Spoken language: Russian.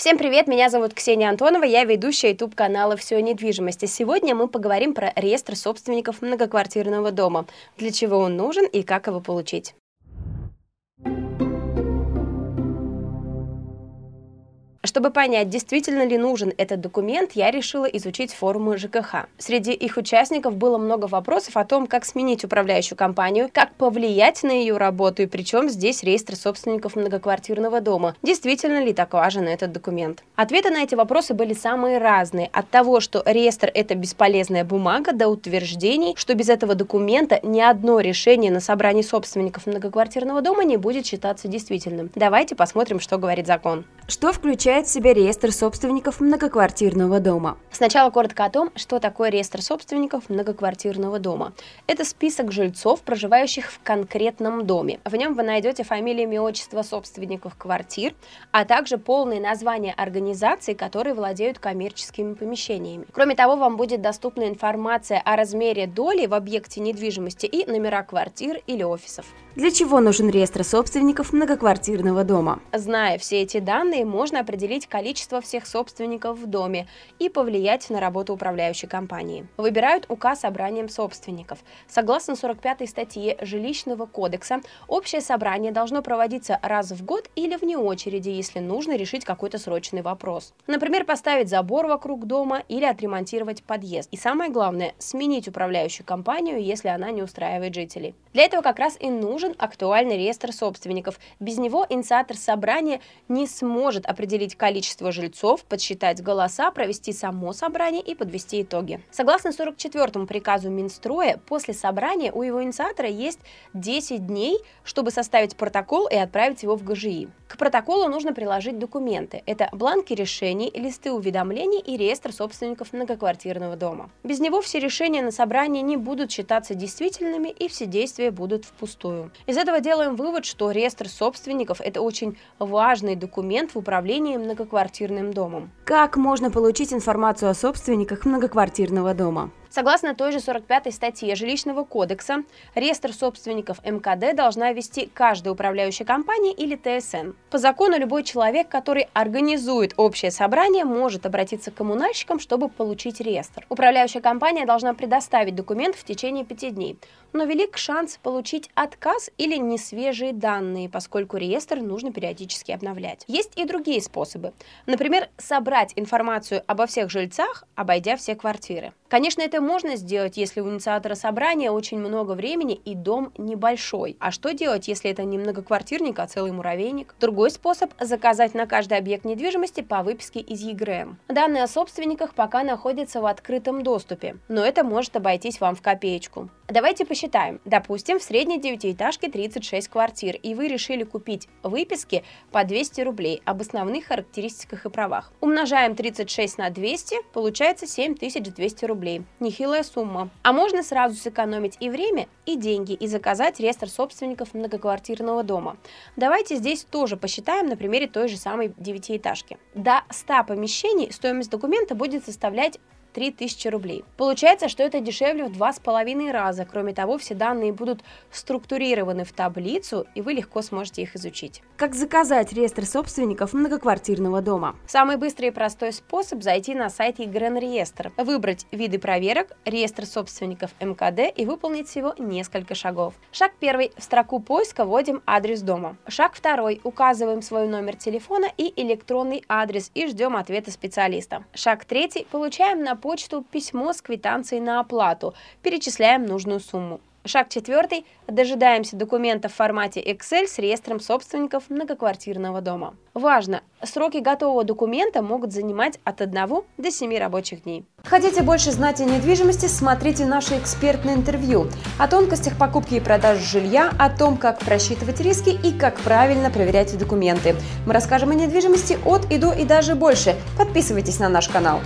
Всем привет, меня зовут Ксения Антонова, я ведущая YouTube канала «Все о недвижимости». Сегодня мы поговорим про реестр собственников многоквартирного дома, для чего он нужен и как его получить. Чтобы понять, действительно ли нужен этот документ, я решила изучить форумы ЖКХ. Среди их участников было много вопросов о том, как сменить управляющую компанию, как повлиять на ее работу и причем здесь реестр собственников многоквартирного дома. Действительно ли так важен этот документ? Ответы на эти вопросы были самые разные. От того, что реестр – это бесполезная бумага, до утверждений, что без этого документа ни одно решение на собрании собственников многоквартирного дома не будет считаться действительным. Давайте посмотрим, что говорит закон. Что включает в себя реестр собственников многоквартирного дома? Сначала коротко о том, что такое реестр собственников многоквартирного дома. Это список жильцов, проживающих в конкретном доме. В нем вы найдете фамилии, имя, отчество собственников квартир, а также полные названия организаций, которые владеют коммерческими помещениями. Кроме того, вам будет доступна информация о размере доли в объекте недвижимости и номера квартир или офисов. Для чего нужен реестр собственников многоквартирного дома? Зная все эти данные, можно определить количество всех собственников в доме и повлиять на работу управляющей компании. Выбирают указ собранием собственников. Согласно 45 статье Жилищного кодекса, общее собрание должно проводиться раз в год или вне очереди, если нужно решить какой-то срочный вопрос. Например, поставить забор вокруг дома или отремонтировать подъезд. И самое главное, сменить управляющую компанию, если она не устраивает жителей. Для этого как раз и нужен актуальный реестр собственников. Без него инициатор собрания не сможет определить количество жильцов, подсчитать голоса, провести само собрание и подвести итоги. Согласно 44 приказу Минстроя, после собрания у его инициатора есть 10 дней, чтобы составить протокол и отправить его в ГЖИ. К протоколу нужно приложить документы. Это бланки решений, листы уведомлений и реестр собственников многоквартирного дома. Без него все решения на собрании не будут считаться действительными и все действия будут впустую. Из этого делаем вывод, что реестр собственников – это очень важный документ в управлении многоквартирным домом. Как можно получить информацию о собственниках многоквартирного дома? Согласно той же 45 статье Жилищного кодекса, реестр собственников МКД должна вести каждая управляющая компания или ТСН. По закону любой человек, который организует общее собрание, может обратиться к коммунальщикам, чтобы получить реестр. Управляющая компания должна предоставить документ в течение пяти дней, но велик шанс получить отказ или несвежие данные, поскольку реестр нужно периодически обновлять. Есть и другие способы. Например, собрать информацию обо всех жильцах, обойдя все квартиры. Конечно, это можно сделать, если у инициатора собрания очень много времени и дом небольшой. А что делать, если это не многоквартирник, а целый муравейник? Другой способ – заказать на каждый объект недвижимости по выписке из ЕГРМ. Данные о собственниках пока находятся в открытом доступе, но это может обойтись вам в копеечку. Давайте посчитаем. Допустим, в средней девятиэтажке 36 квартир, и вы решили купить выписки по 200 рублей об основных характеристиках и правах. Умножаем 36 на 200, получается 7200 рублей. Нехилая сумма. А можно сразу сэкономить и время, и деньги, и заказать реестр собственников многоквартирного дома. Давайте здесь тоже посчитаем на примере той же самой девятиэтажки. До 100 помещений стоимость документа будет составлять 3000 рублей. Получается, что это дешевле в два с половиной раза. Кроме того, все данные будут структурированы в таблицу, и вы легко сможете их изучить. Как заказать реестр собственников многоквартирного дома? Самый быстрый и простой способ – зайти на сайт ЕГРН реестр, выбрать виды проверок, реестр собственников МКД и выполнить всего несколько шагов. Шаг первый – в строку поиска вводим адрес дома. Шаг второй – указываем свой номер телефона и электронный адрес и ждем ответа специалиста. Шаг третий – получаем на почту письмо с квитанцией на оплату, перечисляем нужную сумму. Шаг четвертый. Дожидаемся документа в формате Excel с реестром собственников многоквартирного дома. Важно! Сроки готового документа могут занимать от 1 до 7 рабочих дней. Хотите больше знать о недвижимости? Смотрите наше экспертное интервью о тонкостях покупки и продажи жилья, о том, как просчитывать риски и как правильно проверять документы. Мы расскажем о недвижимости от и до и даже больше. Подписывайтесь на наш канал.